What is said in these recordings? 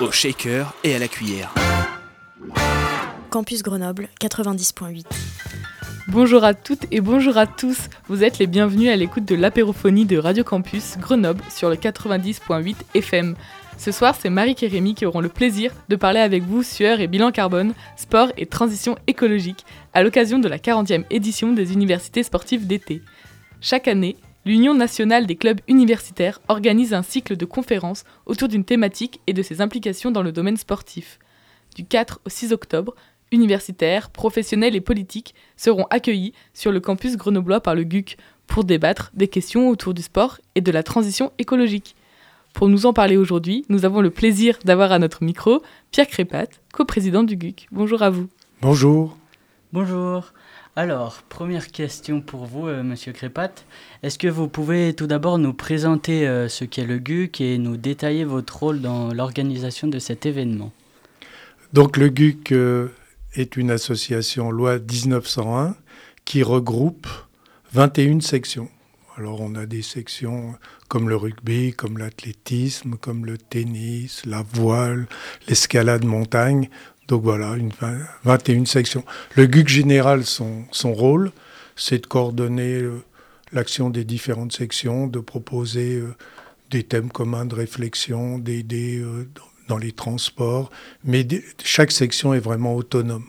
Au shaker et à la cuillère. Campus Grenoble 90.8. Bonjour à toutes et bonjour à tous. Vous êtes les bienvenus à l'écoute de l'apérophonie de Radio Campus Grenoble sur le 90.8 FM. Ce soir, c'est Marie et Rémi qui auront le plaisir de parler avec vous sueur et bilan carbone, sport et transition écologique à l'occasion de la 40e édition des universités sportives d'été. Chaque année, l'Union nationale des clubs universitaires organise un cycle de conférences autour d'une thématique et de ses implications dans le domaine sportif. Du 4 au 6 octobre, universitaires, professionnels et politiques seront accueillis sur le campus grenoblois par le GUC pour débattre des questions autour du sport et de la transition écologique. Pour nous en parler aujourd'hui, nous avons le plaisir d'avoir à notre micro Pierre Crépat, coprésident du GUC. Bonjour à vous. Bonjour. Bonjour. Alors, première question pour vous, euh, Monsieur Crépat. Est-ce que vous pouvez tout d'abord nous présenter euh, ce qu'est le GUC et nous détailler votre rôle dans l'organisation de cet événement? Donc le GUC euh, est une association loi 1901 qui regroupe 21 sections. Alors on a des sections comme le rugby, comme l'athlétisme, comme le tennis, la voile, l'escalade montagne. Donc voilà, une 21 sections. Le GUC général, son, son rôle, c'est de coordonner euh, l'action des différentes sections, de proposer euh, des thèmes communs de réflexion, d'aider euh, dans les transports, mais chaque section est vraiment autonome.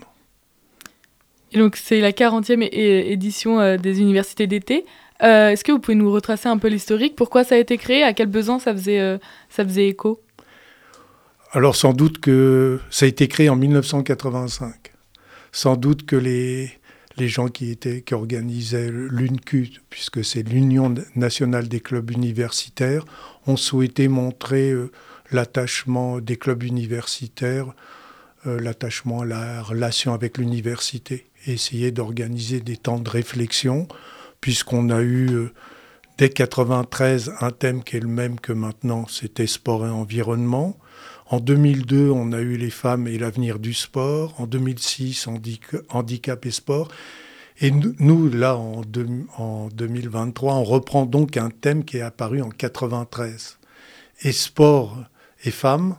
Et donc c'est la 40e édition des universités d'été. Est-ce que vous pouvez nous retracer un peu l'historique? Pourquoi ça a été créé? À quel besoin? Ça faisait, ça faisait écho? Alors sans doute que ça a été créé en 1985. Sans doute que les, gens qui, étaient, qui organisaient l'UNCU, puisque c'est l'Union nationale des clubs universitaires, ont souhaité montrer euh, l'attachement des clubs universitaires, euh, l'attachement à la relation avec l'université, essayer d'organiser des temps de réflexion puisqu'on a eu euh, dès 93 un thème qui est le même que maintenant, c'était sport et environnement. En 2002, on a eu les femmes et l'avenir du sport. En 2006, handicap et sport. Et nous, là, en, en 2023, on reprend donc un thème qui est apparu en 93. Et sport et femmes,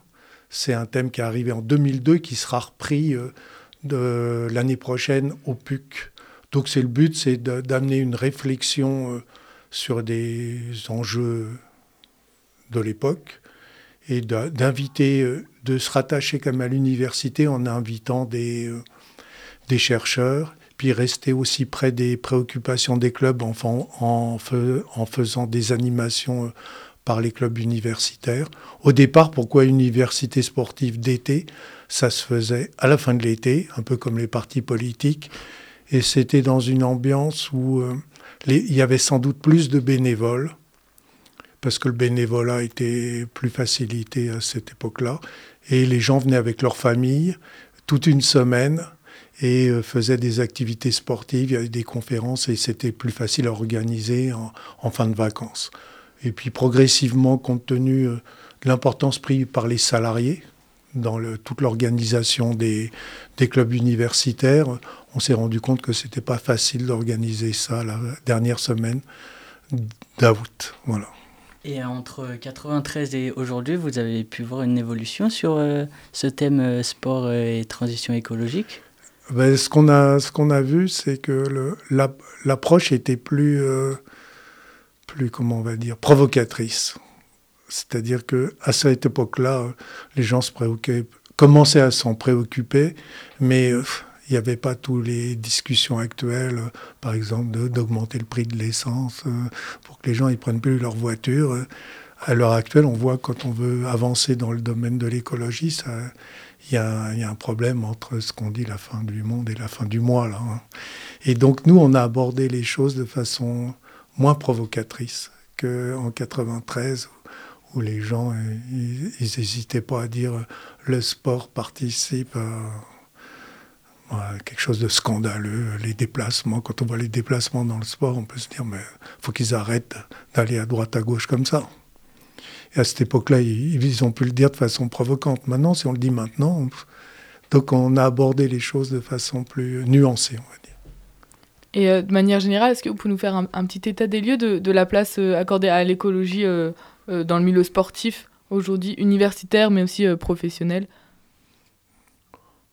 c'est un thème qui est arrivé en 2002, qui sera repris euh, l'année prochaine au PUC. Donc c'est le but, c'est d'amener une réflexion euh, sur des enjeux de l'époque et d'inviter, euh, de se rattacher comme à l'université en invitant des, euh, des chercheurs, puis rester aussi près des préoccupations des clubs en, faisant des animations par les clubs universitaires. Au départ, pourquoi université sportive d'été? Ça se faisait à la fin de l'été, un peu comme les partis politiques. Et c'était dans une ambiance où euh, il y avait sans doute plus de bénévoles, parce que le bénévolat était plus facilité à cette époque-là. Et les gens venaient avec leur famille toute une semaine et euh, faisaient des activités sportives, il y avait des conférences et c'était plus facile à organiser en, fin de vacances. Et puis progressivement, compte tenu euh, de l'importance prise par les salariés dans toute l'organisation des, des, clubs universitaires, on s'est rendu compte que c'était pas facile d'organiser ça la dernière semaine d'août. Voilà. Et entre 93 et aujourd'hui, vous avez pu voir une évolution sur euh, ce thème euh, sport et transition écologique? Ben, Ce qu'on a, ce a vu, c'est que l'approche était plus, euh, plus, comment on va dire, provocatrice. C'est-à-dire que à cette époque-là, les gens se préoccupaient, commençaient à s'en préoccuper, mais il n'y avait pas toutes les discussions actuelles, par exemple d'augmenter le prix de l'essence euh, pour que les gens ne prennent plus leur voiture. À l'heure actuelle, on voit quand on veut avancer dans le domaine de l'écologie, il y, a un problème entre ce qu'on dit la fin du monde et la fin du mois. Là, hein. Et donc nous, on a abordé les choses de façon moins provocatrice qu'en 93 où les gens, ils n'hésitaient pas à dire le sport participe à, quelque chose de scandaleux, les déplacements. Quand on voit les déplacements dans le sport, on peut se dire, mais faut qu'ils arrêtent d'aller à droite, à gauche comme ça. Et à cette époque-là, ils, ont pu le dire de façon provocante. Maintenant, si on le dit maintenant, donc on a abordé les choses de façon plus nuancée, on va dire. Et euh, de manière générale, est-ce que vous pouvez nous faire un, petit état des lieux de, la place euh, accordée à l'écologie euh, dans le milieu sportif aujourd'hui, universitaire mais aussi professionnel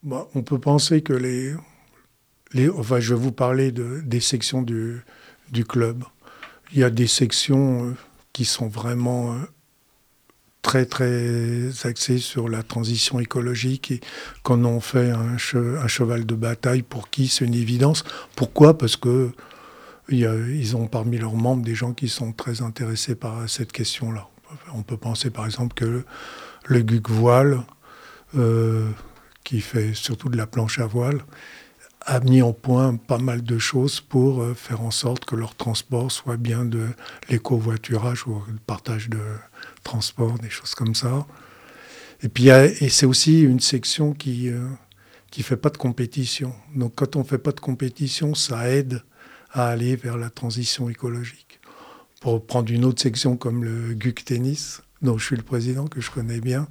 bah, On peut penser que les. Enfin, je vais vous parler de, des sections du, club. Il y a des sections qui sont vraiment très très axé sur la transition écologique et qu'on en fait un, cheval de bataille pour qui c'est une évidence. Pourquoi? Parce que ils ont parmi leurs membres des gens qui sont très intéressés par cette question-là. On peut penser par exemple que le GUC Voile, euh, qui fait surtout de la planche à voile, a mis en point pas mal de choses pour euh, faire en sorte que leur transport soit bien de l'écovoiturage ou le partage de transport, des choses comme ça. Et puis c'est aussi une section qui ne euh, fait pas de compétition. Donc quand on fait pas de compétition, ça aide à aller vers la transition écologique. Pour prendre une autre section comme le GUC Tennis, dont je suis le président, que je connais bien,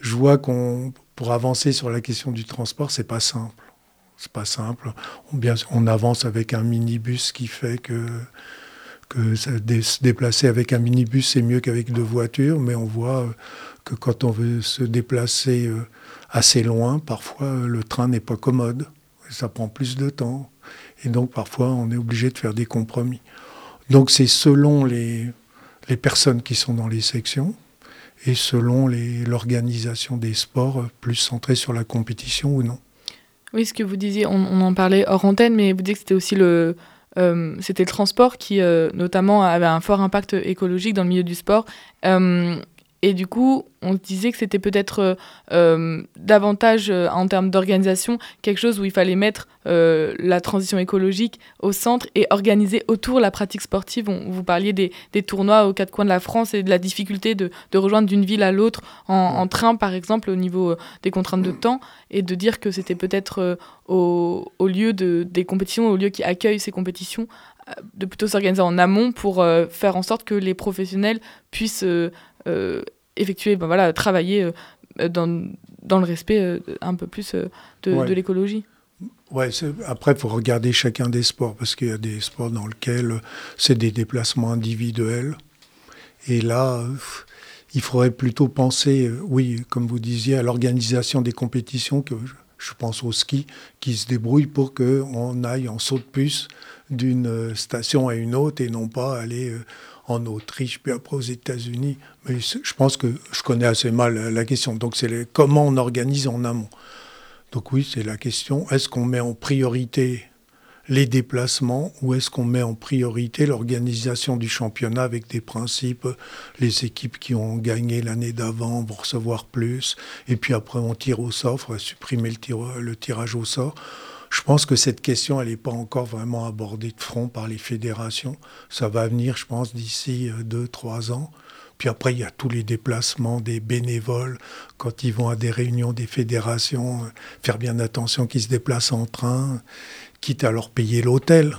je vois qu'on pour avancer sur la question du transport, c'est pas simple c'est pas simple. On, avance avec un minibus qui fait que, que se déplacer avec un minibus, c'est mieux qu'avec deux voitures, mais on voit euh, que quand on veut se déplacer euh, assez loin, parfois euh, le train n'est pas commode. Ça prend plus de temps. Et donc parfois on est obligé de faire des compromis. Donc c'est selon les, les personnes qui sont dans les sections et selon l'organisation des sports plus centrée sur la compétition ou non. Oui, ce que vous disiez, on, en parlait hors antenne, mais vous disiez que c'était aussi le, euh, le transport qui, euh, notamment, avait un fort impact écologique dans le milieu du sport. Euh, et du coup, on disait que c'était peut-être euh, euh, davantage euh, en termes d'organisation quelque chose où il fallait mettre la transition écologique au centre et organiser autour la pratique sportive. On, vous parliez des, tournois aux quatre coins de la France et de la difficulté de, rejoindre d'une ville à l'autre en, train, par exemple, au niveau des contraintes de temps, et de dire que c'était peut-être au, lieu de, des compétitions, au lieu qui accueille ces compétitions, de plutôt s'organiser en amont pour faire en sorte que les professionnels puissent effectuer, ben voilà, travailler euh, dans, dans, le respect euh, un peu plus euh, de, de l'écologie. Ouais, après, il faut regarder chacun des sports, parce qu'il y a des sports dans lesquels c'est des déplacements individuels. Et là, il faudrait plutôt penser, oui, comme vous disiez, à l'organisation des compétitions, que je pense au ski, qui se débrouille pour qu'on aille en saut de puce d'une station à une autre et non pas aller en Autriche, puis après aux États-Unis. Mais je pense que je connais assez mal la question. Donc c'est comment on organise en amont. Donc oui, c'est la question, est-ce qu'on met en priorité les déplacements ou est-ce qu'on met en priorité l'organisation du championnat avec des principes, les équipes qui ont gagné l'année d'avant vont recevoir plus, et puis après on tire au sort, il supprimer le, le tirage au sort. Je pense que cette question, elle n'est pas encore vraiment abordée de front par les fédérations. Ça va venir, je pense, d'ici euh, deux, trois ans. Puis après, il y a tous les déplacements des bénévoles quand ils vont à des réunions des fédérations, euh, faire bien attention qu'ils se déplacent en train, quitte à leur payer l'hôtel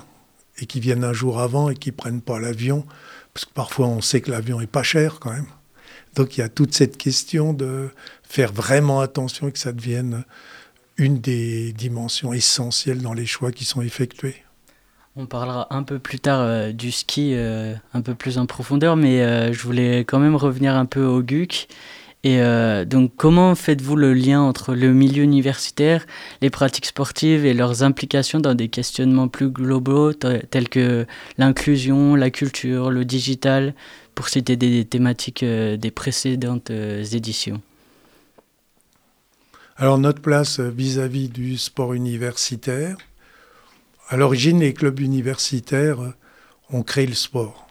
et qu'ils viennent un jour avant et qu'ils prennent pas l'avion, parce que parfois on sait que l'avion est pas cher quand même. Donc il y a toute cette question de faire vraiment attention et que ça devienne une des dimensions essentielles dans les choix qui sont effectués. On parlera un peu plus tard euh, du ski, euh, un peu plus en profondeur, mais euh, je voulais quand même revenir un peu au GUC. Et donc, comment faites-vous le lien entre le milieu universitaire, les pratiques sportives et leurs implications dans des questionnements plus globaux tels que l'inclusion, la culture, le digital, pour citer des thématiques des précédentes éditions? Alors notre place vis-à-vis du sport universitaire, à l'origine, les clubs universitaires ont créé le sport.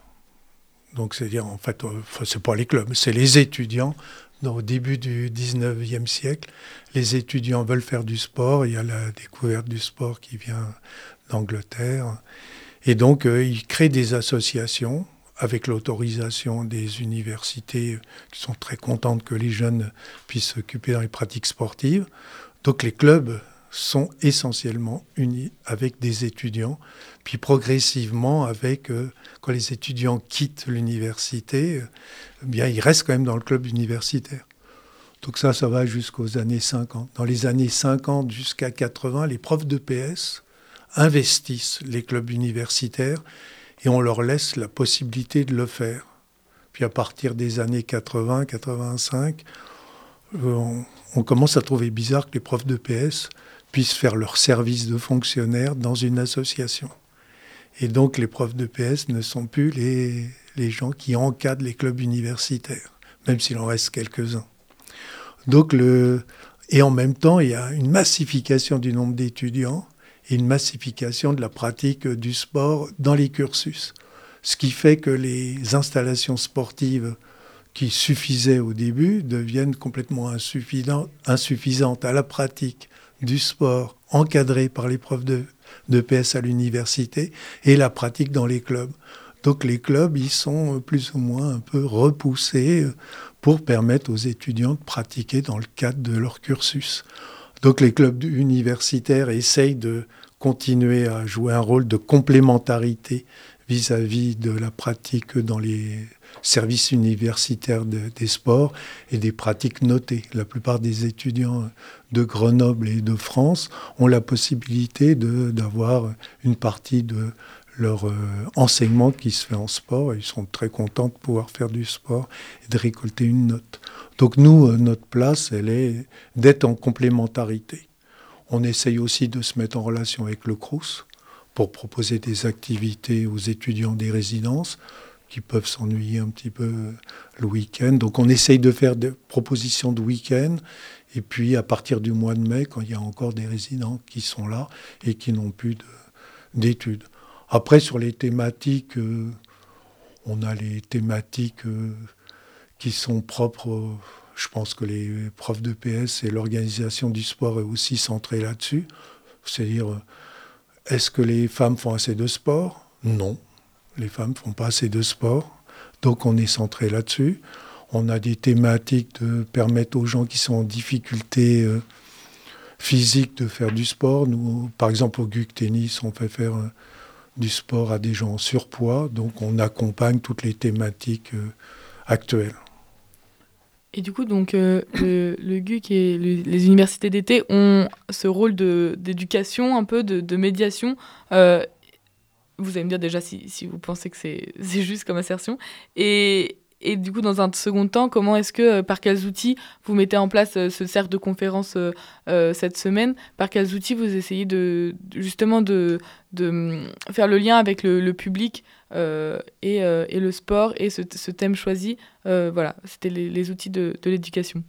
Donc c'est-à-dire, en fait, euh, ce n'est pas les clubs, c'est les étudiants. au début du 19e siècle, les étudiants veulent faire du sport. Il y a la découverte du sport qui vient d'Angleterre. Et donc, euh, ils créent des associations avec l'autorisation des universités qui sont très contentes que les jeunes puissent s'occuper dans les pratiques sportives. Donc les clubs sont essentiellement unis avec des étudiants, puis progressivement avec, euh, quand les étudiants quittent l'université, eh bien ils restent quand même dans le club universitaire. Donc ça, ça va jusqu'aux années 50. Dans les années 50 jusqu'à 80, les profs de PS investissent les clubs universitaires et on leur laisse la possibilité de le faire. Puis à partir des années 80, 85, euh, on, commence à trouver bizarre que les profs de PS puissent faire leur service de fonctionnaire dans une association. Et donc les profs de PS ne sont plus les, les gens qui encadrent les clubs universitaires, même s'il en reste quelques-uns. Donc le, et en même temps, il y a une massification du nombre d'étudiants une massification de la pratique du sport dans les cursus. Ce qui fait que les installations sportives qui suffisaient au début deviennent complètement insuffisantes à la pratique du sport encadré par les profs de, de PS à l'université et la pratique dans les clubs. Donc les clubs, ils sont plus ou moins un peu repoussés pour permettre aux étudiants de pratiquer dans le cadre de leur cursus. Donc les clubs universitaires essayent de continuer à jouer un rôle de complémentarité vis-à-vis de la pratique dans les services universitaires des sports et des pratiques notées. La plupart des étudiants de Grenoble et de France ont la possibilité d'avoir une partie de leur euh, enseignement qui se fait en sport. Ils sont très contents de pouvoir faire du sport et de récolter une note. Donc nous, euh, notre place, elle est d'être en complémentarité. On essaye aussi de se mettre en relation avec le CRUS pour proposer des activités aux étudiants des résidences qui peuvent s'ennuyer un petit peu le week-end. Donc on essaye de faire des propositions de week-end. Et puis à partir du mois de mai, quand il y a encore des résidents qui sont là et qui n'ont plus d'études. Après, sur les thématiques, euh, on a les thématiques euh, qui sont propres. Je pense que les profs de PS et l'organisation du sport est aussi centrée là-dessus. C'est-à-dire, euh, est-ce que les femmes font assez de sport? Non, les femmes ne font pas assez de sport. Donc on est centré là-dessus. On a des thématiques de permettre aux gens qui sont en difficulté physique de faire du sport. Nous, par exemple, au GUC Tennis, on fait faire du sport à des gens en surpoids. Donc on accompagne toutes les thématiques euh, actuelles. Et du coup, donc, euh, le, GUC et les universités d'été ont ce rôle d'éducation, un peu de, médiation. Euh, vous allez me dire déjà si, si vous pensez que c'est juste comme assertion. Et, et du coup, dans un second temps, comment est-ce que, euh, par quels outils vous mettez en place euh, ce cercle de conférences euh, cette semaine? Par quels outils vous essayez de, justement de, de hum, faire le lien avec le, public et, et, le sport et ce, ce thème choisi Voilà, c'était les, outils de, de l'éducation.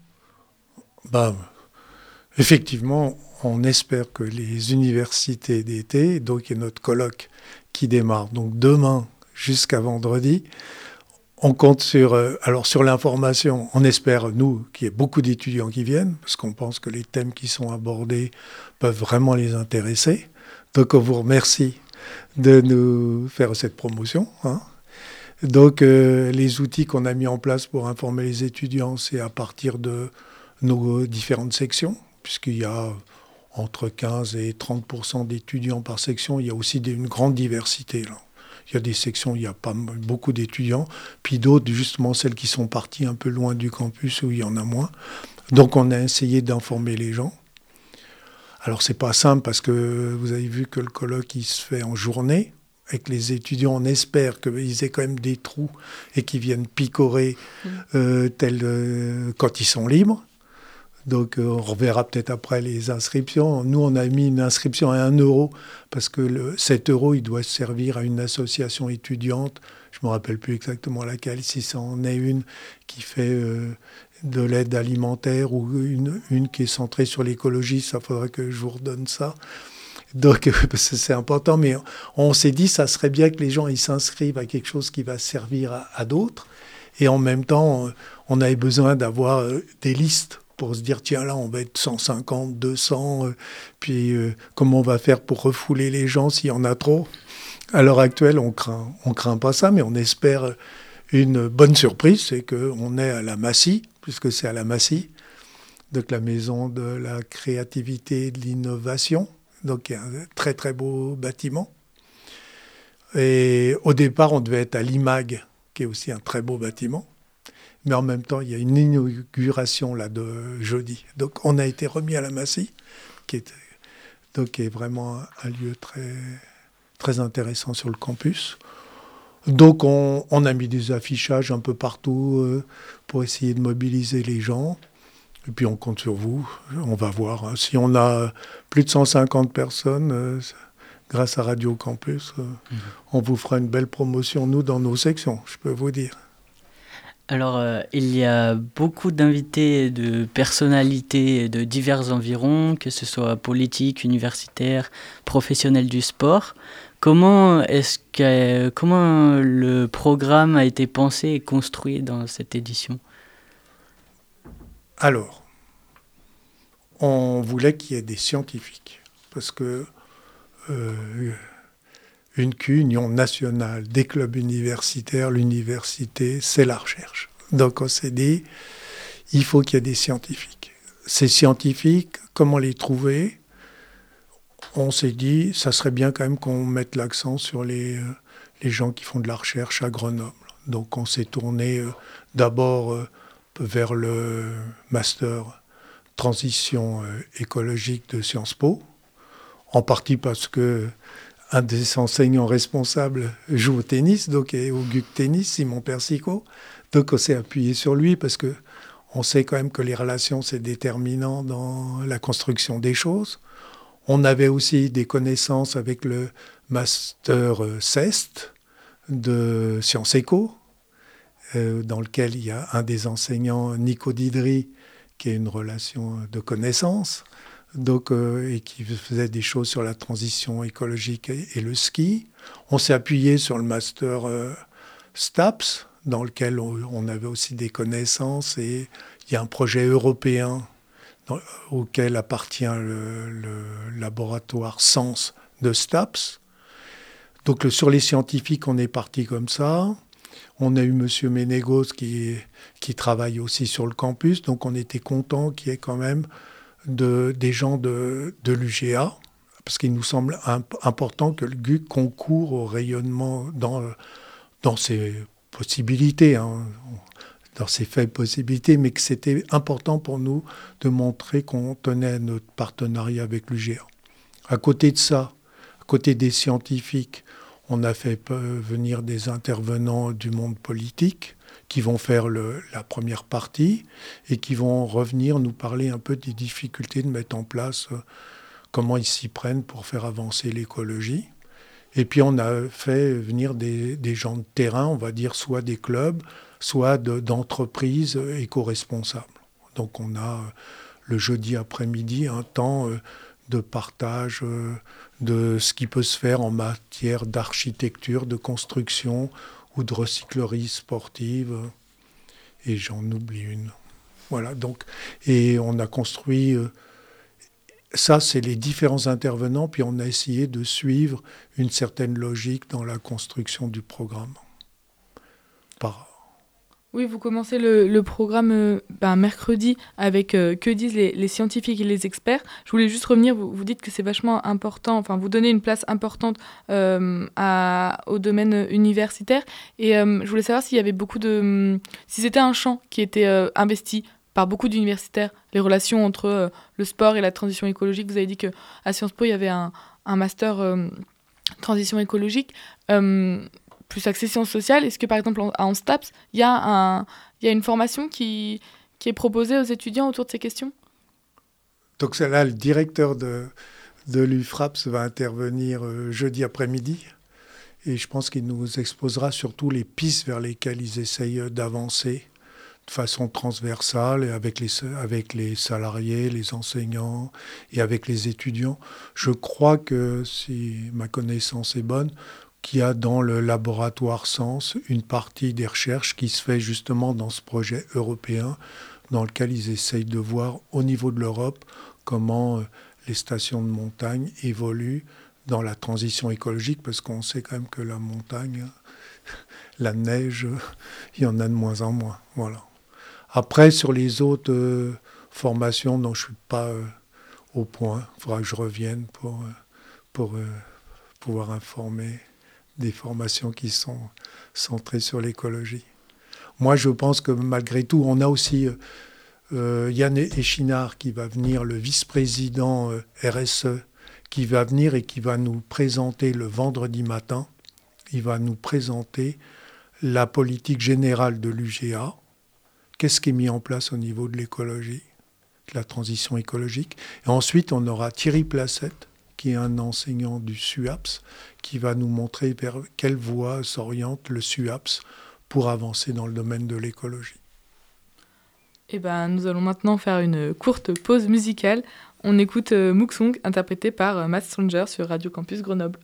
Bah, effectivement, on espère que les universités d'été, donc il y a notre colloque qui démarre donc demain jusqu'à vendredi, on compte sur, euh, alors sur l'information, on espère, nous, qu'il y ait beaucoup d'étudiants qui viennent, parce qu'on pense que les thèmes qui sont abordés peuvent vraiment les intéresser. Donc on vous remercie de nous faire cette promotion. Hein. Donc euh, les outils qu'on a mis en place pour informer les étudiants, c'est à partir de nos différentes sections, puisqu'il y a entre 15 et 30% d'étudiants par section. Il y a aussi une grande diversité là. Il y a des sections où il n'y a pas beaucoup d'étudiants, puis d'autres, justement, celles qui sont parties un peu loin du campus où il y en a moins. Donc on a essayé d'informer les gens. Alors c'est pas simple parce que vous avez vu que le colloque il se fait en journée. Avec les étudiants, on espère qu'ils aient quand même des trous et qu'ils viennent picorer mmh. euh, tel, euh, quand ils sont libres. Donc euh, on reverra peut-être après les inscriptions. Nous, on a mis une inscription à 1 euro parce que le, 7 euros, il doit servir à une association étudiante. Je ne me rappelle plus exactement laquelle, si c'en est une qui fait euh, de l'aide alimentaire ou une, une qui est centrée sur l'écologie. Ça faudrait que je vous redonne ça. Donc, c'est important, mais on s'est dit, ça serait bien que les gens s'inscrivent à quelque chose qui va servir à, à d'autres. Et en même temps, on avait besoin d'avoir euh, des listes pour se dire tiens là on va être 150, 200, puis comment on va faire pour refouler les gens s'il y en a trop? À l'heure actuelle, on craint, on craint pas ça, mais on espère une bonne surprise, c'est qu'on est à la Massy, puisque c'est à la Massy, donc la maison de la créativité et de l'innovation, donc un très très beau bâtiment. Et au départ, on devait être à l'IMAG, qui est aussi un très beau bâtiment. Mais en même temps, il y a une inauguration là de jeudi. Donc on a été remis à la Massy, qui est, donc, qui est vraiment un lieu très, très intéressant sur le campus. Donc on, a mis des affichages un peu partout euh, pour essayer de mobiliser les gens. Et puis on compte sur vous. On va voir. Hein. Si on a plus de 150 personnes, euh, grâce à Radio Campus, euh, mhm. on vous fera une belle promotion, nous, dans nos sections, je peux vous dire. Alors, il y a beaucoup d'invités de personnalités de divers environs, que ce soit politiques, universitaires, professionnels du sport. Comment est-ce que le programme a été pensé et construit dans cette édition? Alors, on voulait qu'il y ait des scientifiques parce que euh, une Union nationale des clubs universitaires, l'université, c'est la recherche. Donc on s'est dit, il faut qu'il y ait des scientifiques. Ces scientifiques, comment les trouver? On s'est dit, ça serait bien quand même qu'on mette l'accent sur les, euh, les gens qui font de la recherche à Grenoble. Donc on s'est tourné euh, d'abord euh, vers le master transition écologique de Sciences Po, en partie parce que un des enseignants responsables joue au tennis, donc au GUC Tennis, Simon Persico. Donc on s'est appuyé sur lui parce que on sait quand même que les relations c'est déterminant dans la construction des choses. On avait aussi des connaissances avec le master CEST de Sciences Éco, euh, dans lequel il y a un des enseignants, Nico Didri, qui a une relation de connaissance, donc, euh, et qui faisait des choses sur la transition écologique et, le ski. On s'est appuyé sur le master euh, STAPS, dans lequel on, avait aussi des connaissances, et il y a un projet européen auquel appartient le, laboratoire Sens de STAPS. Donc sur les scientifiques, on est parti comme ça. On a eu M. Ménégos qui, qui travaille aussi sur le campus, donc on était content qu'il y ait quand même de, des gens de, de l'UGA, parce qu'il nous semble important que le GUC concourt au rayonnement dans, dans ses possibilités. Hein dans ses faibles possibilités, mais que c'était important pour nous de montrer qu'on tenait notre partenariat avec l'UGA. À côté de ça, à côté des scientifiques, on a fait venir des intervenants du monde politique qui vont faire la première partie et qui vont revenir nous parler un peu des difficultés de mettre en place euh, comment ils s'y prennent pour faire avancer l'écologie. Et puis on a fait venir des, gens de terrain, on va dire soit des clubs, soit d'entreprises éco-responsables. Donc on a euh, le jeudi après-midi un temps euh, de partage euh, de ce qui peut se faire en matière d'architecture, de construction ou de recyclerie sportive. Et j'en oublie une. Voilà, donc, et on a construit, ça c'est les différents intervenants, puis on a essayé de suivre une certaine logique dans la construction du programme. Par, oui, vous commencez le, programme euh, ben, mercredi avec euh, que disent les, scientifiques et les experts. Je voulais juste revenir, vous, dites que c'est vachement important, enfin vous donnez une place importante euh, au domaine universitaire. Et je voulais savoir s'il y avait beaucoup de... si c'était un champ qui était investi par beaucoup d'universitaires, les relations entre le sport et la transition écologique. Vous avez dit qu'à Sciences Po, il y avait un master transition écologique plus axé sciences sociales. Est-ce que par exemple à Anstaps, il y, a y a une formation qui, qui est proposée aux étudiants autour de ces questions? Donc là, le directeur de, de l'UFRAPS va intervenir euh, jeudi après-midi. Et je pense qu'il nous exposera surtout les pistes vers lesquelles ils essayent d'avancer de façon transversale et avec les, avec les salariés, les enseignants et avec les étudiants. Je crois que, si ma connaissance est bonne, qu'il y a dans le laboratoire Sens une partie des recherches qui se fait justement dans ce projet européen dans lequel ils essayent de voir au niveau de l'Europe comment les stations de montagne évoluent dans la transition écologique, parce qu'on sait quand même que la montagne, la neige, il y en a de moins en moins. Voilà. Après, sur les autres euh, formations dont je ne suis pas euh, au point, il faudra que je revienne pour, euh, pour pouvoir informer des formations qui sont centrées sur l'écologie. Moi, je pense que malgré tout, on a aussi Yann Echinard qui va venir, le vice-président RSE qui va venir et qui va nous présenter le vendredi matin, il va nous présenter la politique générale de l'UGA, qu'est-ce qui est mis en place au niveau de l'écologie, de la transition écologique? Et ensuite, on aura Thierry Placette, qui est un enseignant du SUAPS, qui va nous montrer vers quelle voie s'oriente le SUAPS pour avancer dans le domaine de l'écologie. Eh ben, nous allons maintenant faire une courte pause musicale on écoute euh, interprété par euh, Matt Stranger sur Radio Campus Grenoble.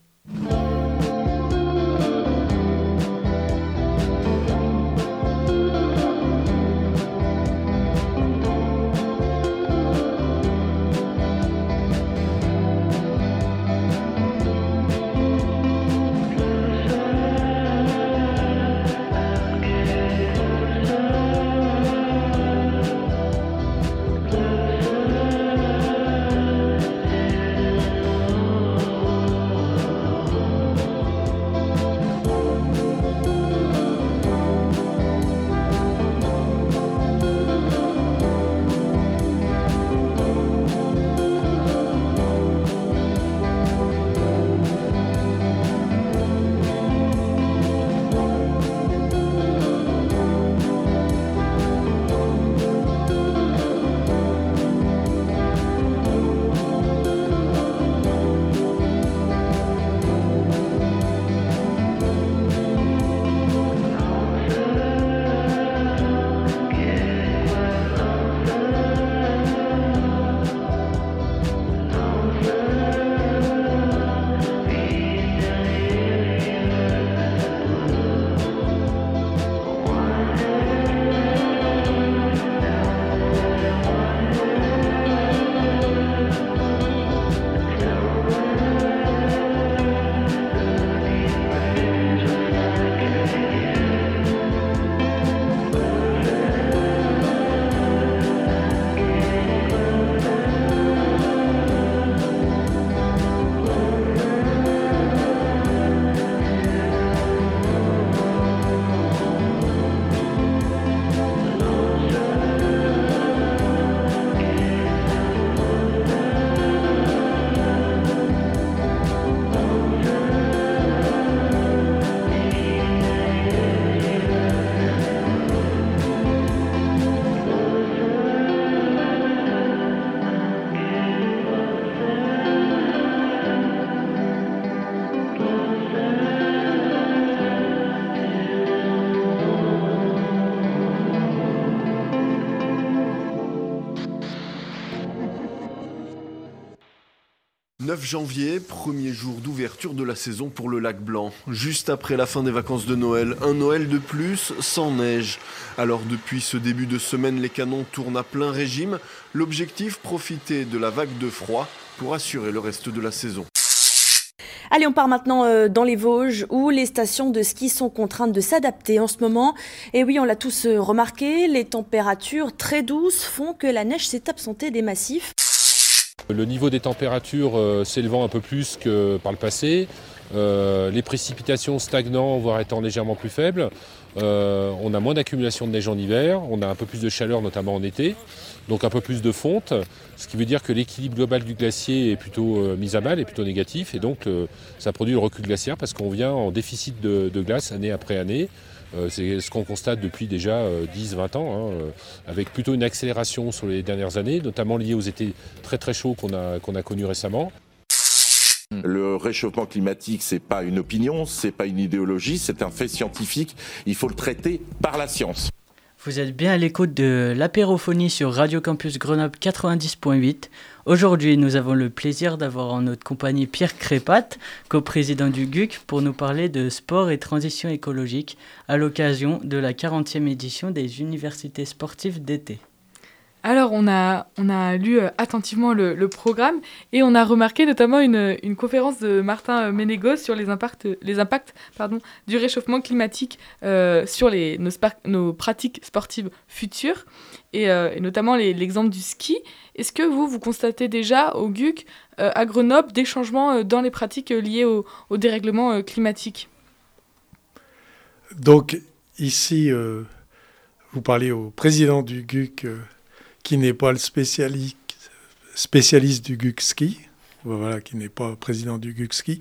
Janvier, premier jour d'ouverture de la saison pour le lac Blanc. Juste après la fin des vacances de Noël, un Noël de plus sans neige. Alors depuis ce début de semaine, les canons tournent à plein régime. L'objectif, profiter de la vague de froid pour assurer le reste de la saison. Allez, on part maintenant euh, dans les Vosges où les stations de ski sont contraintes de s'adapter en ce moment. Et oui, on l'a tous euh, remarqué, les températures très douces font que la neige s'est absentée des massifs. Le niveau des températures euh, s'élevant un peu plus que par le passé, euh, les précipitations stagnant, voire étant légèrement plus faibles, euh, on a moins d'accumulation de neige en hiver, on a un peu plus de chaleur notamment en été, donc un peu plus de fonte, ce qui veut dire que l'équilibre global du glacier est plutôt mis à mal, est plutôt négatif, et donc ça produit le recul glaciaire parce qu'on vient en déficit de glace année après année. Euh, c'est ce qu'on constate depuis déjà 10-20 euh, ans, hein, euh, avec plutôt une accélération sur les dernières années, notamment liée aux étés très très chauds qu'on a, qu'on a connus récemment. Le réchauffement climatique, c'est pas une opinion, c'est pas une idéologie, c'est un fait scientifique. Il faut le traiter par la science. Vous êtes bien à l'écoute de l'apérophonie sur Radio Campus Grenoble 90.8. Aujourd'hui, nous avons le plaisir d'avoir en notre compagnie Pierre Crépat, coprésident du GUC, pour nous parler de sport et transition écologique à l'occasion de la 40e édition des universités sportives d'été. Alors, on a, on a lu euh, attentivement le, programme et on a remarqué notamment une, conférence de Martin Ménégos sur les impacts, du réchauffement climatique euh, sur nos, pratiques sportives futures et, euh, notamment l'exemple du ski. Est-ce que vous, vous constatez déjà au GUC à Grenoble des changements dans les pratiques liées au dérèglement climatique? Donc, ici, vous parlez au président du GUC qui n'est pas le spécialiste, du GUXKI, voilà, qui n'est pas président du GUXKI.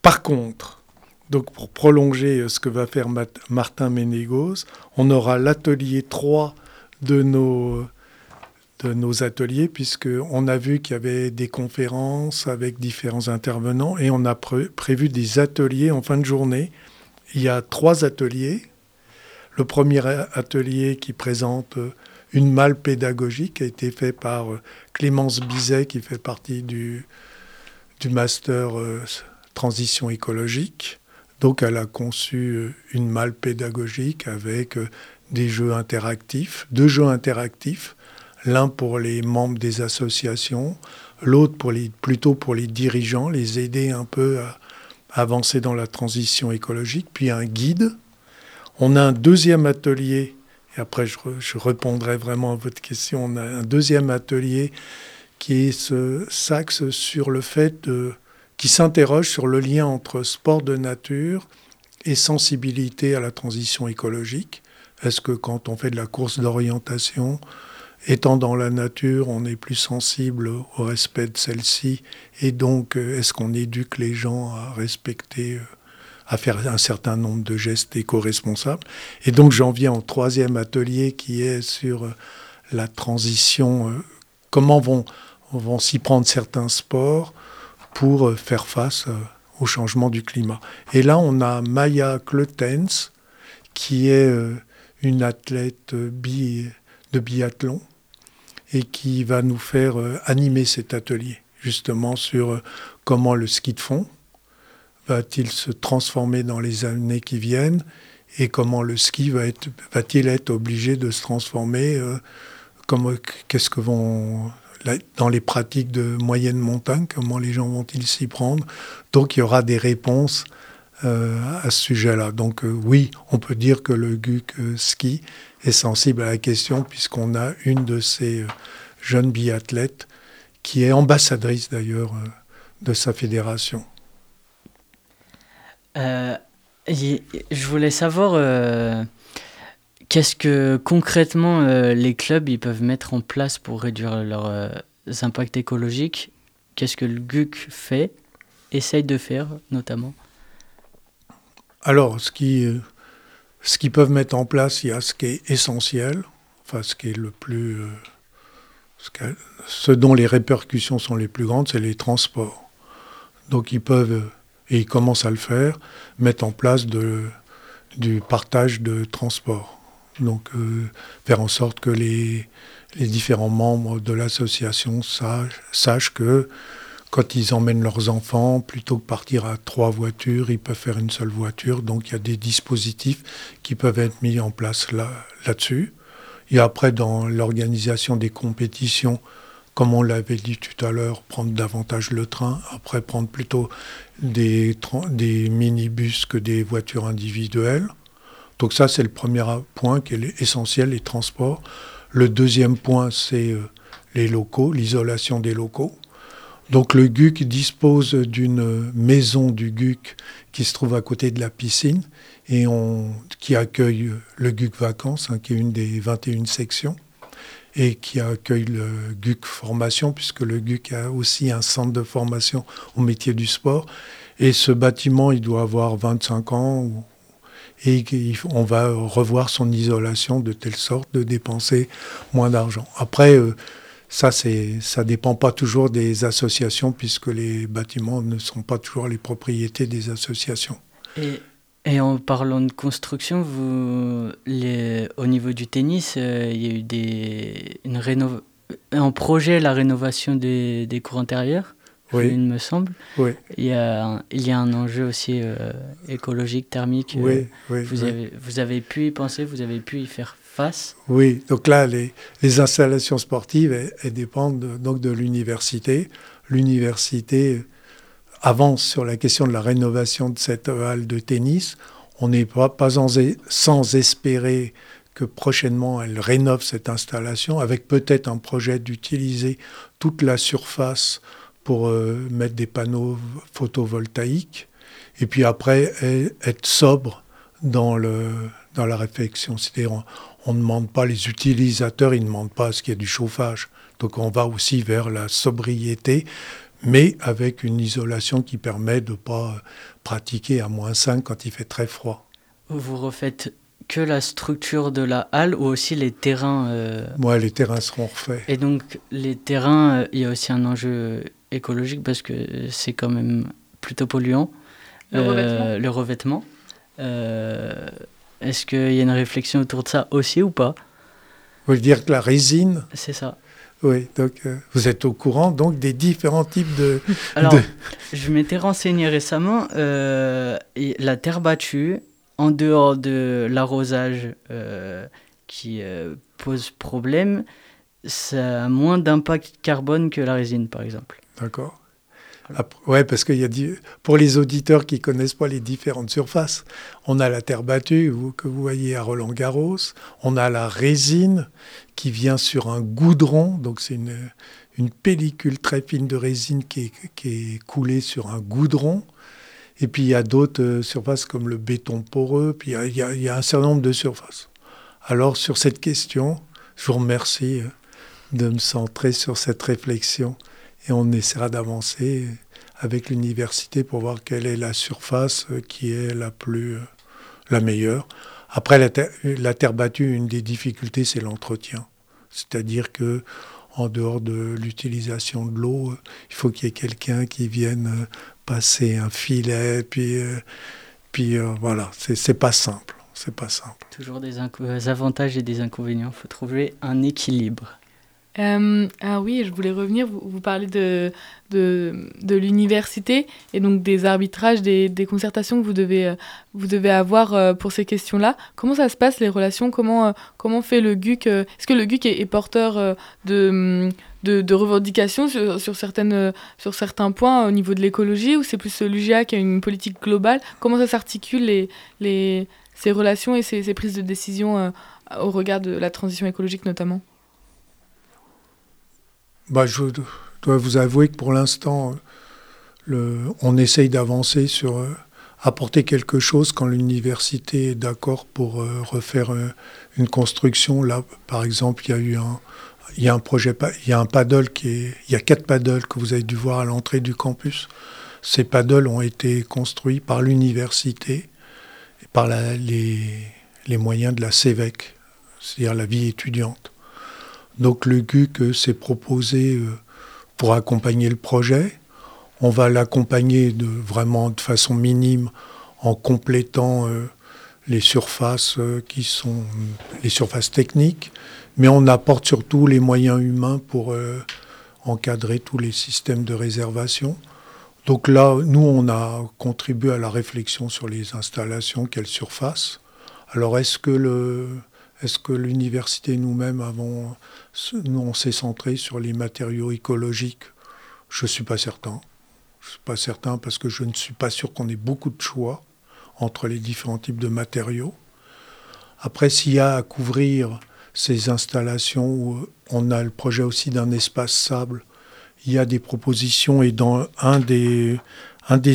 Par contre, donc pour prolonger euh, ce que va faire Martin Ménégos, on aura l'atelier 3 de nos, de nos ateliers, puisqu'on a vu qu'il y avait des conférences avec différents intervenants et on a prévu des ateliers en fin de journée. Il y a trois ateliers. Le premier atelier qui présente euh, une malle pédagogique a été fait par euh, Clémence Bizet, qui fait partie du, du master euh, transition écologique. Donc elle a conçu euh, une malle pédagogique avec des jeux interactifs, deux jeux interactifs, l'un pour les membres des associations, l'autre pour les, plutôt pour les dirigeants, les aider un peu à avancer dans la transition écologique, puis un guide. On a un deuxième atelier et après, je, répondrai vraiment à votre question. On a un deuxième atelier qui s'axe sur le fait qui s'interroge sur le lien entre sport de nature et sensibilité à la transition écologique. Est-ce que quand on fait de la course d'orientation, étant dans la nature, on est plus sensible au respect de celle-ci Et donc, est-ce qu'on éduque les gens à respecter euh, à faire un certain nombre de gestes éco-responsables. Et donc j'en viens au troisième atelier qui est sur euh, la transition, euh, comment vont, vont s'y prendre certains sports pour euh, faire face au changement du climat. Et là, on a Maya Kleutens, qui est une athlète de biathlon et qui va nous faire animer cet atelier, justement sur comment le ski de fond, va-t-il se transformer dans les années qui viennent et comment le ski va être, va-t-il être obligé de se transformer euh, qu'est-ce que vont dans les pratiques de moyenne montagne, comment les gens vont-ils s'y prendre Donc il y aura des réponses euh, à ce sujet-là. Donc euh, oui, on peut dire que le GUC ski est sensible à la question puisqu'on a une de ces jeunes biathlètes qui est ambassadrice d'ailleurs de sa fédération. Euh, je voulais savoir euh, qu'est-ce que concrètement euh, les clubs ils peuvent mettre en place pour réduire leurs impacts écologiques. Qu'est-ce que le GUC fait, essaye de faire notamment? Alors, ce qui, ce qu'ils peuvent mettre en place, il y a ce qui est essentiel, enfin ce qui est le plus... ce, ce dont les répercussions sont les plus grandes, c'est les transports. Donc ils peuvent et ils commencent à le faire, mettre en place du partage de transport. Donc euh, faire en sorte que les, différents membres de l'association sachent, que quand ils emmènent leurs enfants, plutôt que partir à trois voitures, ils peuvent faire une seule voiture. Donc il y a des dispositifs qui peuvent être mis en place là, là-dessus. Et après, dans l'organisation des compétitions, comme on l'avait dit tout à l'heure, prendre davantage le train, après prendre plutôt des, minibus que des voitures individuelles. Donc ça, c'est le premier point qui est essentiel, les transports. Le deuxième point, c'est euh, les locaux, l'isolation des locaux. Donc le GUC dispose d'une maison du GUC qui se trouve à côté de la piscine et qui accueille le GUC Vacances, hein, qui est une des 21 sections et qui accueille le GUC Formation, puisque le GUC a aussi un centre de formation au métier du sport. Et ce bâtiment, il doit avoir 25 ans, et on va revoir son isolation de telle sorte de dépenser moins d'argent. Après, euh, ça, ça dépend pas toujours des associations, puisque les bâtiments ne sont pas toujours les propriétés des associations. Et en parlant de construction, vous, les, au niveau du tennis, euh, il y a eu des, une rénov... en projet la rénovation des, des cours intérieurs, oui. il me semble. Oui. Il, y a un, il y a un enjeu aussi euh, écologique, thermique. Oui, euh, vous, Avez, vous avez pu y penser, vous avez pu y faire surface Oui, donc là, les, installations sportives, elles, dépendent donc de l'université. L'université avance sur la question de la rénovation de cette halle de tennis. On n'est pas, pas sans espérer que prochainement elle rénove cette installation avec peut-être un projet d'utiliser toute la surface pour euh, mettre des panneaux photovoltaïques et puis après être sobre dans, le, dans la réflexion. C'est-à-dire on ne demande pas, les utilisateurs, ils ne demandent pas ce qu'il y ait du chauffage. Donc on va aussi vers la sobriété, mais avec une isolation qui permet de ne pas pratiquer à moins 5 quand il fait très froid. Vous refaites que la structure de la halle ou aussi les terrains euh... Ouais, les terrains seront refaits. Et donc les terrains, euh, il y a aussi un enjeu écologique parce que c'est quand même plutôt polluant. Le euh, revêtement. Le revêtement. Euh, est-ce qu'il y a une réflexion autour de ça aussi ou pas? Vous voulez dire que la résine C'est ça. Oui, donc vous êtes au courant donc des différents types de. Alors, je m'étais renseigné récemment. la terre battue, en dehors de l'arrosage euh, qui euh, pose problème, ça a moins d'impact carbone que la résine, par exemple. D'accord. Ouais, parce qu'il y a pour les auditeurs qui connaissent pas les différentes surfaces, on a la terre battue que vous voyez à Roland Garros, on a la résine qui vient sur un goudron, donc c'est une, une pellicule très fine de résine qui est, qui est coulée sur un goudron. Et puis il y a d'autres euh, surfaces comme le béton poreux, puis il y, a, un certain nombre de surfaces. Alors sur cette question, je vous remercie euh, de me centrer sur cette réflexion et on essaiera d'avancer avec l'université pour voir quelle est la surface euh, qui est la plus la meilleure. Après la, la terre battue, une des difficultés c'est l'entretien. C'est-à-dire que en dehors de l'utilisation de l'eau, il faut qu'il y ait quelqu'un qui vienne passer un filet, puis, euh, puis euh, voilà, c'est pas simple. C'est pas simple. Toujours des avantages et des inconvénients. Il faut trouver un équilibre. Euh, ah oui, je voulais revenir, vous, vous parlez de, de, de l'université et donc des arbitrages, des, des, concertations que vous devez, euh, vous devez avoir euh, pour ces questions-là. Comment ça se passe, les relations? Comment, comment fait le GUC Est-ce que le GUC est, porteur de, de, de, revendications sur, sur, certaines, sur certains points au niveau de l'écologie ou c'est plus l'UGA qui a une politique globale? Comment ça s'articule les, les, ces relations et ces, ces prises de décision au regard de la transition écologique notamment? Bah, je dois vous avouer que pour l'instant, on essaye d'avancer sur euh, apporter quelque chose quand l'université est d'accord pour euh, refaire euh, une construction. Là, par exemple, il y a eu un, il y a un projet, il y a un paddle qui est, il y a quatre paddles que vous avez dû voir à l'entrée du campus. Ces paddles ont été construits par l'université et par les, les moyens de la CEVEC, c'est-à-dire la vie étudiante. Donc le GUC s'est proposé euh, pour accompagner le projet. On va l'accompagner de, vraiment de façon minime en complétant euh, les surfaces euh, qui sont les surfaces techniques, mais on apporte surtout les moyens humains pour encadrer tous les systèmes de réservation. Donc là, nous, on a contribué à la réflexion sur les installations, quelle surface. Alors est-ce que le, est-ce que l'université nous-mêmes avons, on s'est centré sur les matériaux écologiques? Je ne suis pas certain. Je ne suis pas certain parce que je ne suis pas sûr qu'on ait beaucoup de choix entre les différents types de matériaux. Après, s'il y a à couvrir ces installations on a le projet aussi d'un espace sable, il y a des propositions et dans un des,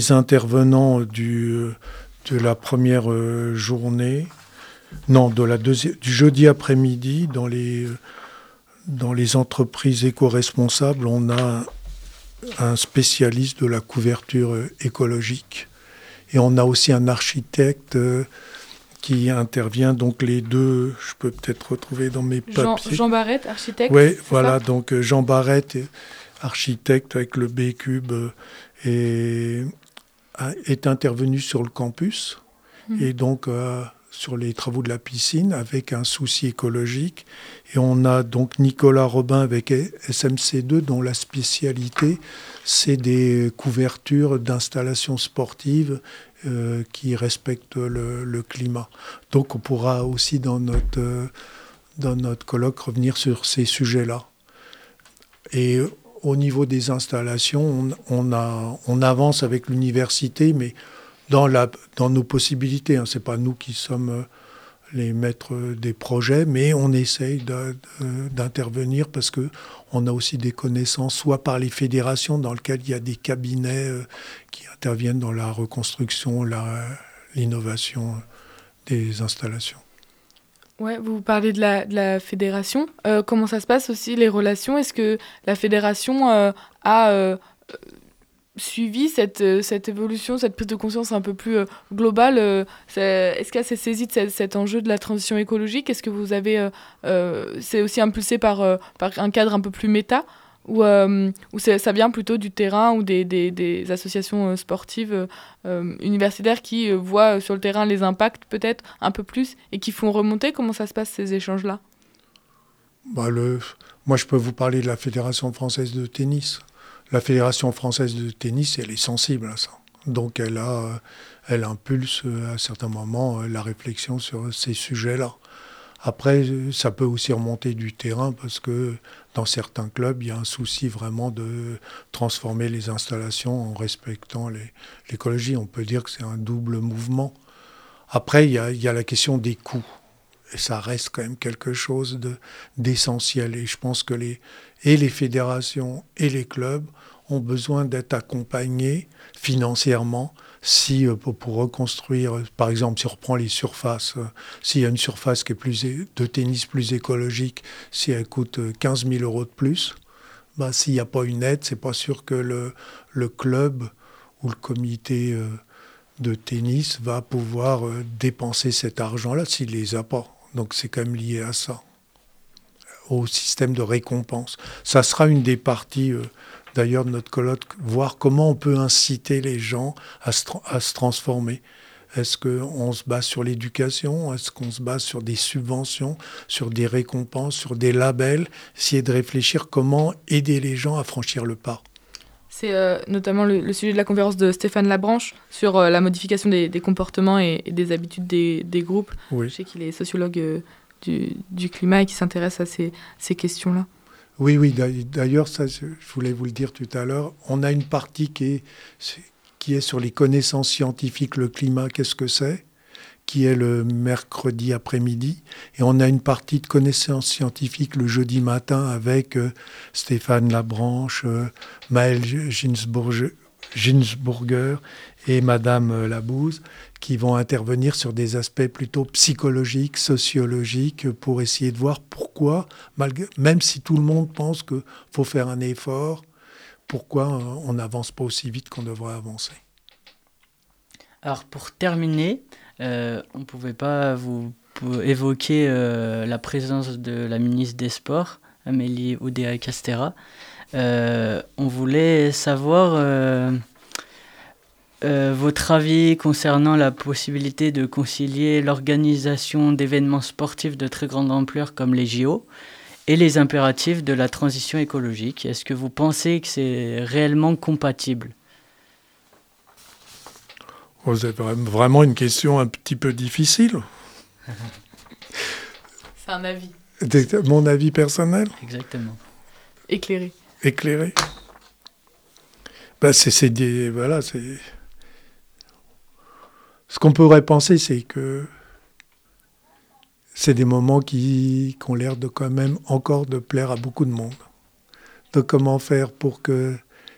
intervenants de la première euh, journée, non, de la du jeudi après-midi, dans les, dans les entreprises éco-responsables, on a un spécialiste de la couverture écologique. Et on a aussi un architecte euh, qui intervient. Donc les deux, je peux peut-être retrouver dans mes papiers. Jean, Barrette, architecte. Oui, voilà. donc euh, Jean Barrette, architecte avec le B-Cube, euh, est intervenu sur le campus. Mmh. Et donc sur les travaux de la piscine avec un souci écologique. Et on a donc Nicolas Robin avec SMC2 dont la spécialité, c'est des couvertures d'installations sportives euh, qui respectent le, climat. Donc on pourra aussi dans notre, dans notre colloque revenir sur ces sujets-là. Et au niveau des installations, on, on avance avec l'université, mais dans, la, dans nos possibilités. Hein. Ce n'est pas nous qui sommes euh, les maîtres des projets, mais on essaye d'intervenir parce qu'on a aussi des connaissances, soit par les fédérations dans lesquelles il y a des cabinets euh, qui interviennent dans la reconstruction, l'innovation des installations. Ouais, vous parlez de la, de la fédération. Euh, comment ça se passe aussi, les relations? Est-ce que la fédération euh, a euh, suivi cette, cette évolution, cette prise de conscience un peu plus globale Est-ce qu'elle s'est saisie de cet, enjeu de la transition écologique? Est-ce que vous avez. C'est aussi impulsé par, par un cadre un peu plus méta? Ou, euh, ça vient plutôt du terrain ou des, des, associations euh, sportives euh, universitaires qui voient sur le terrain les impacts peut-être un peu plus et qui font remonter? Comment ça se passe ces échanges-là? Bah le... Moi je peux vous parler de la Fédération française de tennis. La Fédération française de tennis, elle est sensible à ça. Donc elle, a, elle impulse à certains moments la réflexion sur ces sujets-là. Après, ça peut aussi remonter du terrain parce que dans certains clubs, il y a un souci vraiment de transformer les installations en respectant l'écologie. On peut dire que c'est un double mouvement. Après, il y, a, il y, a, la question des coûts. Et ça reste quand même quelque chose d'essentiel. et je pense que les, et les fédérations et les clubs ont besoin d'être accompagnés financièrement si euh, pour, reconstruire, euh, par exemple, si on reprend les surfaces, euh, s'il y a une surface qui est plus de tennis plus écologique, si elle coûte 15 000 euros de plus, bah, s'il n'y a pas une aide, c'est pas sûr que le, le, club ou le comité de tennis va pouvoir dépenser cet argent-là s'il les a pas. Donc c'est quand même lié à ça, au système de récompense. Ça sera une des parties d'ailleurs de notre colloque, voir comment on peut inciter les gens à se, transformer. Est-ce qu'on se base sur l'éducation? Est-ce qu'on se base sur des subventions, sur des récompenses, sur des labels? Essayer de réfléchir comment aider les gens à franchir le pas. C'est euh, notamment le, sujet de la conférence de Stéphane Labranche sur euh, la modification des, comportements et, des habitudes des, groupes. Je sais qu'il est sociologue euh, du, climat et qui s'intéresse à ces questions-là. Oui, oui, d'ailleurs, je voulais vous le dire tout à l'heure, on a une partie qui est, qui est sur les connaissances scientifiques, le climat, qu'est-ce que c'est qui est le mercredi après-midi. Et on a une partie de connaissances scientifiques le jeudi matin avec euh, Stéphane Labranche, euh, Maël Ginsburger, Ginsburger et Madame euh, Labouze qui vont intervenir sur des aspects plutôt psychologiques, sociologiques, pour essayer de voir pourquoi, même si tout le monde pense qu'il faut faire un effort, pourquoi euh, on n'avance pas aussi vite qu'on devrait avancer. Alors pour terminer, euh, on ne pouvait pas vous évoquer la présence de la ministre des Sports, Amélie Oudéa-Castera. on voulait savoir euh, votre avis concernant la possibilité de concilier l'organisation d'événements sportifs de très grande ampleur comme les JO et les impératifs de la transition écologique? Est-ce que vous pensez que c'est réellement compatible? Vous avez vraiment une question un petit peu difficile. c'est un avis. Mon avis personnel? Exactement. Éclairé. Éclairé. Ben c'est des voilà c'est ce qu'on pourrait penser, c'est que c'est des moments qui, ont l'air de quand même encore de plaire à beaucoup de monde. Donc comment faire pour que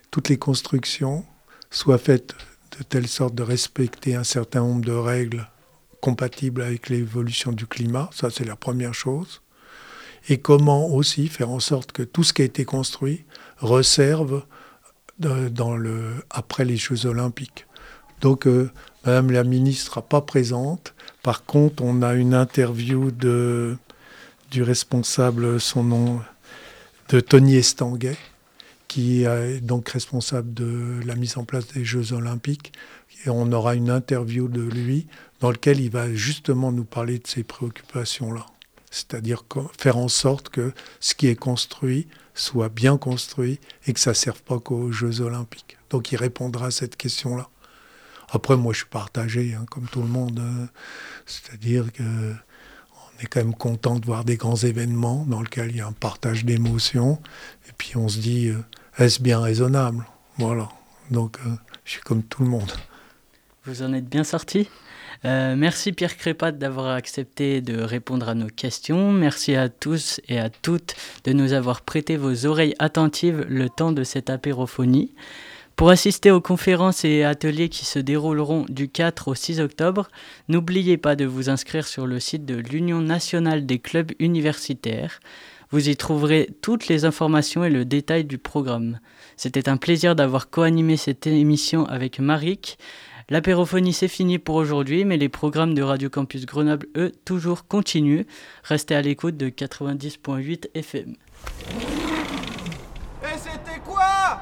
toutes les constructions soient faites de telle sorte de respecter un certain nombre de règles compatibles avec l'évolution du climat, ça c'est la première chose. Et comment aussi faire en sorte que tout ce qui a été construit le, après les Jeux olympiques. Donc euh, Madame la ministre n'est pas présente. Par contre, on a une interview du responsable, son nom, de Tony Estanguet, qui est donc responsable de la mise en place des Jeux Olympiques. Et on aura une interview de lui dans laquelle il va justement nous parler de ces préoccupations-là. C'est-à-dire faire en sorte que ce qui est construit soit bien construit et que ça ne serve pas qu'aux Jeux Olympiques. Donc il répondra à cette question-là. Après, moi, je suis partagé, hein, comme tout le monde. Hein. C'est-à-dire que on est quand même content de voir des grands événements dans lesquels il y a un partage d'émotions. Et puis on se dit, euh, est-ce bien raisonnable? Voilà. Donc je suis comme tout le monde. Vous en êtes bien sorti euh, merci Pierre Crépat d'avoir accepté de répondre à nos questions. Merci à tous et à toutes de nous avoir prêté vos oreilles attentives le temps de cette apérophonie. Pour assister aux conférences et ateliers qui se dérouleront du 4 au 6 octobre, n'oubliez pas de vous inscrire sur le site de l'Union nationale des clubs universitaires. Vous y trouverez toutes les informations et le détail du programme. C'était un plaisir d'avoir co-animé cette émission avec Marik. L'apérophonie c'est fini pour aujourd'hui, mais les programmes de Radio Campus Grenoble, eux, toujours continuent. Restez à l'écoute de 90.8 FM. Et c'était quoi